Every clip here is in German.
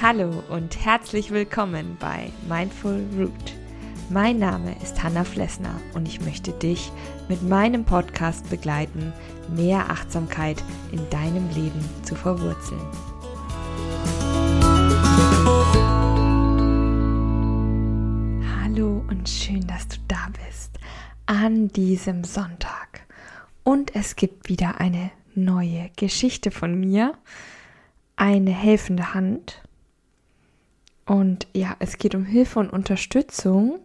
Hallo und herzlich willkommen bei Mindful Root. Mein Name ist Hanna Flessner und ich möchte dich mit meinem Podcast begleiten, mehr Achtsamkeit in deinem Leben zu verwurzeln. Hallo und schön, dass du da bist an diesem Sonntag. Und es gibt wieder eine neue Geschichte von mir, eine helfende Hand und ja, es geht um Hilfe und Unterstützung,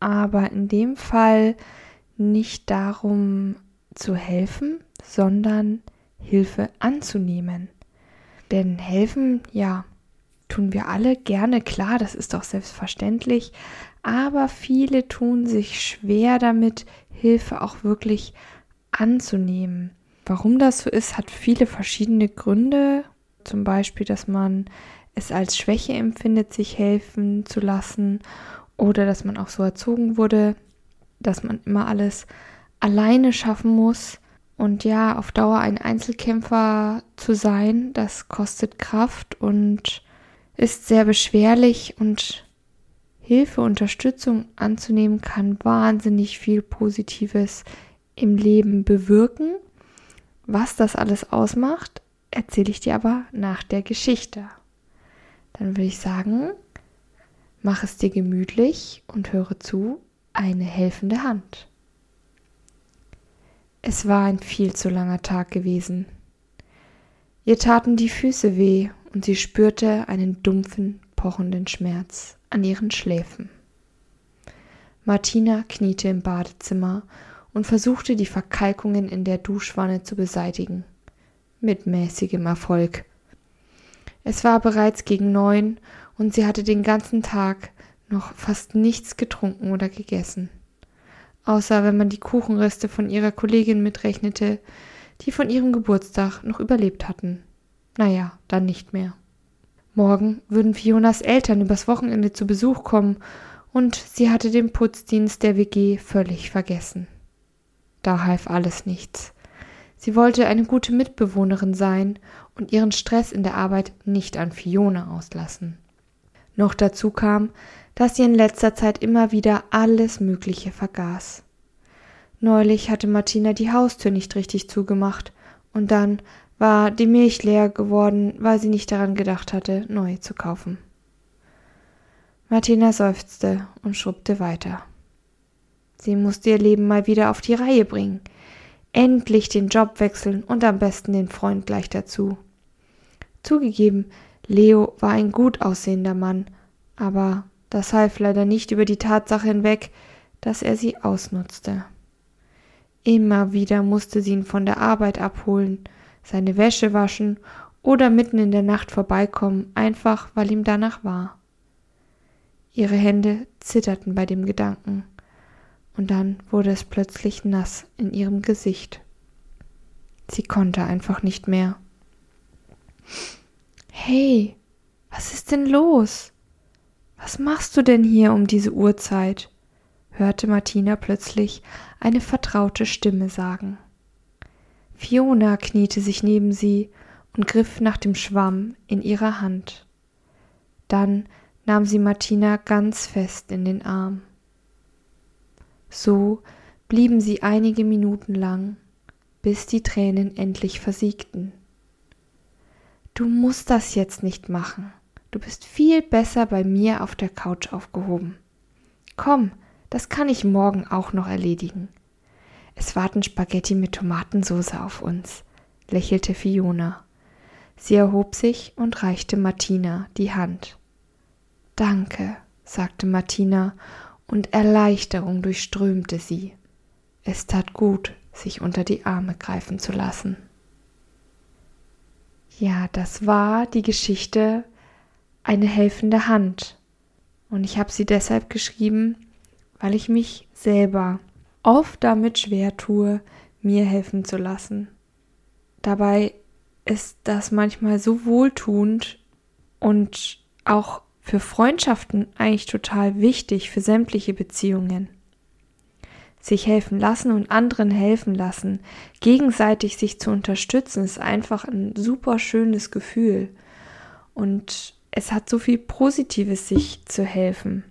aber in dem Fall nicht darum zu helfen, sondern Hilfe anzunehmen. Denn helfen, ja, tun wir alle gerne, klar, das ist doch selbstverständlich, aber viele tun sich schwer damit, Hilfe auch wirklich anzunehmen. Warum das so ist, hat viele verschiedene Gründe. Zum Beispiel, dass man es als Schwäche empfindet, sich helfen zu lassen oder dass man auch so erzogen wurde, dass man immer alles alleine schaffen muss. Und ja, auf Dauer ein Einzelkämpfer zu sein, das kostet Kraft und ist sehr beschwerlich und Hilfe, Unterstützung anzunehmen kann wahnsinnig viel Positives im Leben bewirken. Was das alles ausmacht, erzähle ich dir aber nach der Geschichte dann würde ich sagen, mach es dir gemütlich und höre zu, eine helfende Hand. Es war ein viel zu langer Tag gewesen. Ihr taten die Füße weh und sie spürte einen dumpfen, pochenden Schmerz an ihren Schläfen. Martina kniete im Badezimmer und versuchte die Verkalkungen in der Duschwanne zu beseitigen. Mit mäßigem Erfolg. Es war bereits gegen neun und sie hatte den ganzen Tag noch fast nichts getrunken oder gegessen. Außer wenn man die Kuchenreste von ihrer Kollegin mitrechnete, die von ihrem Geburtstag noch überlebt hatten. Naja, dann nicht mehr. Morgen würden Fionas Eltern übers Wochenende zu Besuch kommen und sie hatte den Putzdienst der WG völlig vergessen. Da half alles nichts. Sie wollte eine gute Mitbewohnerin sein und ihren Stress in der Arbeit nicht an Fiona auslassen. Noch dazu kam, dass sie in letzter Zeit immer wieder alles Mögliche vergaß. Neulich hatte Martina die Haustür nicht richtig zugemacht und dann war die Milch leer geworden, weil sie nicht daran gedacht hatte, neue zu kaufen. Martina seufzte und schrubbte weiter. Sie musste ihr Leben mal wieder auf die Reihe bringen. Endlich den Job wechseln und am besten den Freund gleich dazu. Zugegeben, Leo war ein gut aussehender Mann, aber das half leider nicht über die Tatsache hinweg, dass er sie ausnutzte. Immer wieder musste sie ihn von der Arbeit abholen, seine Wäsche waschen oder mitten in der Nacht vorbeikommen, einfach weil ihm danach war. Ihre Hände zitterten bei dem Gedanken und dann wurde es plötzlich nass in ihrem Gesicht. Sie konnte einfach nicht mehr. Hey, was ist denn los? Was machst du denn hier um diese Uhrzeit? hörte Martina plötzlich eine vertraute Stimme sagen. Fiona kniete sich neben sie und griff nach dem Schwamm in ihrer Hand. Dann nahm sie Martina ganz fest in den Arm. So blieben sie einige Minuten lang, bis die Tränen endlich versiegten. Du musst das jetzt nicht machen. Du bist viel besser bei mir auf der Couch aufgehoben. Komm, das kann ich morgen auch noch erledigen. Es warten Spaghetti mit Tomatensauce auf uns, lächelte Fiona. Sie erhob sich und reichte Martina die Hand. Danke, sagte Martina und Erleichterung durchströmte sie. Es tat gut, sich unter die Arme greifen zu lassen. Ja, das war die Geschichte eine helfende Hand. Und ich habe sie deshalb geschrieben, weil ich mich selber oft damit schwer tue, mir helfen zu lassen. Dabei ist das manchmal so wohltuend und auch für Freundschaften eigentlich total wichtig, für sämtliche Beziehungen. sich helfen lassen und anderen helfen lassen, gegenseitig sich zu unterstützen, ist einfach ein super schönes Gefühl. Und es hat so viel Positives, sich zu helfen.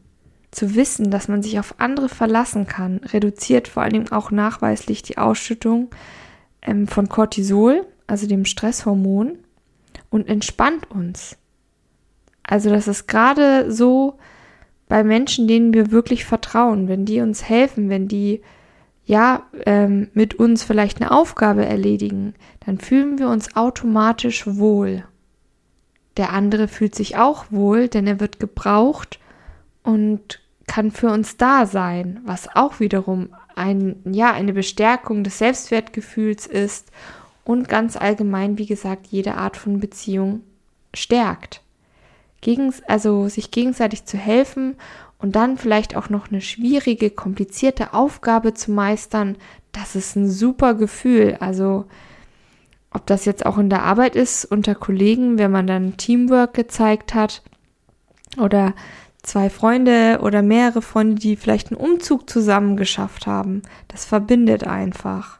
Zu wissen, dass man sich auf andere verlassen kann, reduziert vor allen Dingen auch nachweislich die Ausschüttung ähm, von Cortisol, also dem Stresshormon, und entspannt uns. Also das ist gerade so bei Menschen, denen wir wirklich vertrauen, wenn die uns helfen, wenn die ja ähm, mit uns vielleicht eine Aufgabe erledigen, dann fühlen wir uns automatisch wohl. Der andere fühlt sich auch wohl, denn er wird gebraucht und kann für uns da sein, was auch wiederum ein, ja, eine Bestärkung des Selbstwertgefühls ist und ganz allgemein, wie gesagt, jede Art von Beziehung stärkt. Gegens also sich gegenseitig zu helfen und dann vielleicht auch noch eine schwierige, komplizierte Aufgabe zu meistern, das ist ein super Gefühl. Also ob das jetzt auch in der Arbeit ist, unter Kollegen, wenn man dann Teamwork gezeigt hat oder zwei Freunde oder mehrere Freunde, die vielleicht einen Umzug zusammen geschafft haben. Das verbindet einfach.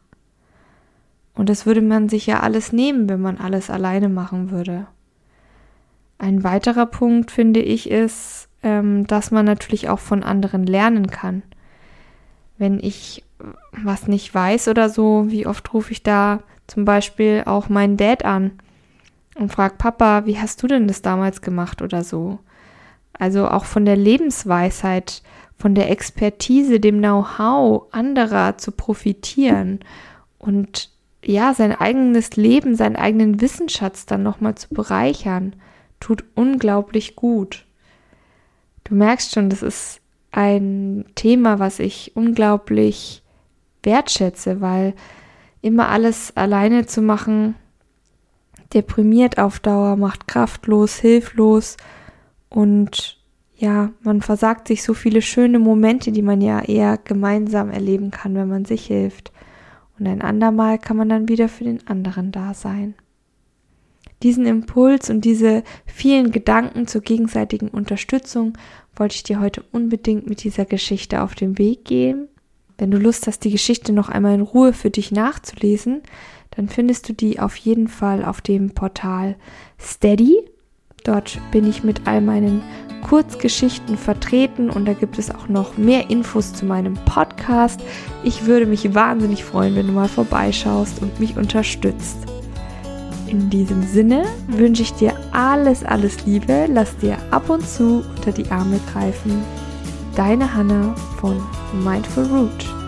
Und das würde man sich ja alles nehmen, wenn man alles alleine machen würde. Ein weiterer Punkt, finde ich, ist, ähm, dass man natürlich auch von anderen lernen kann. Wenn ich was nicht weiß oder so, wie oft rufe ich da zum Beispiel auch meinen Dad an und frage Papa, wie hast du denn das damals gemacht oder so. Also auch von der Lebensweisheit, von der Expertise, dem Know-how anderer zu profitieren und ja, sein eigenes Leben, seinen eigenen Wissensschatz dann nochmal zu bereichern, tut unglaublich gut. Du merkst schon, das ist ein Thema, was ich unglaublich wertschätze, weil immer alles alleine zu machen, deprimiert auf Dauer, macht kraftlos, hilflos und ja, man versagt sich so viele schöne Momente, die man ja eher gemeinsam erleben kann, wenn man sich hilft. Und ein andermal kann man dann wieder für den anderen da sein. Diesen Impuls und diese vielen Gedanken zur gegenseitigen Unterstützung wollte ich dir heute unbedingt mit dieser Geschichte auf den Weg geben. Wenn du Lust hast, die Geschichte noch einmal in Ruhe für dich nachzulesen, dann findest du die auf jeden Fall auf dem Portal Steady. Dort bin ich mit all meinen Kurzgeschichten vertreten und da gibt es auch noch mehr Infos zu meinem Podcast. Ich würde mich wahnsinnig freuen, wenn du mal vorbeischaust und mich unterstützt. In diesem Sinne wünsche ich dir alles, alles Liebe. Lass dir ab und zu unter die Arme greifen. Deine Hanna von Mindful Root.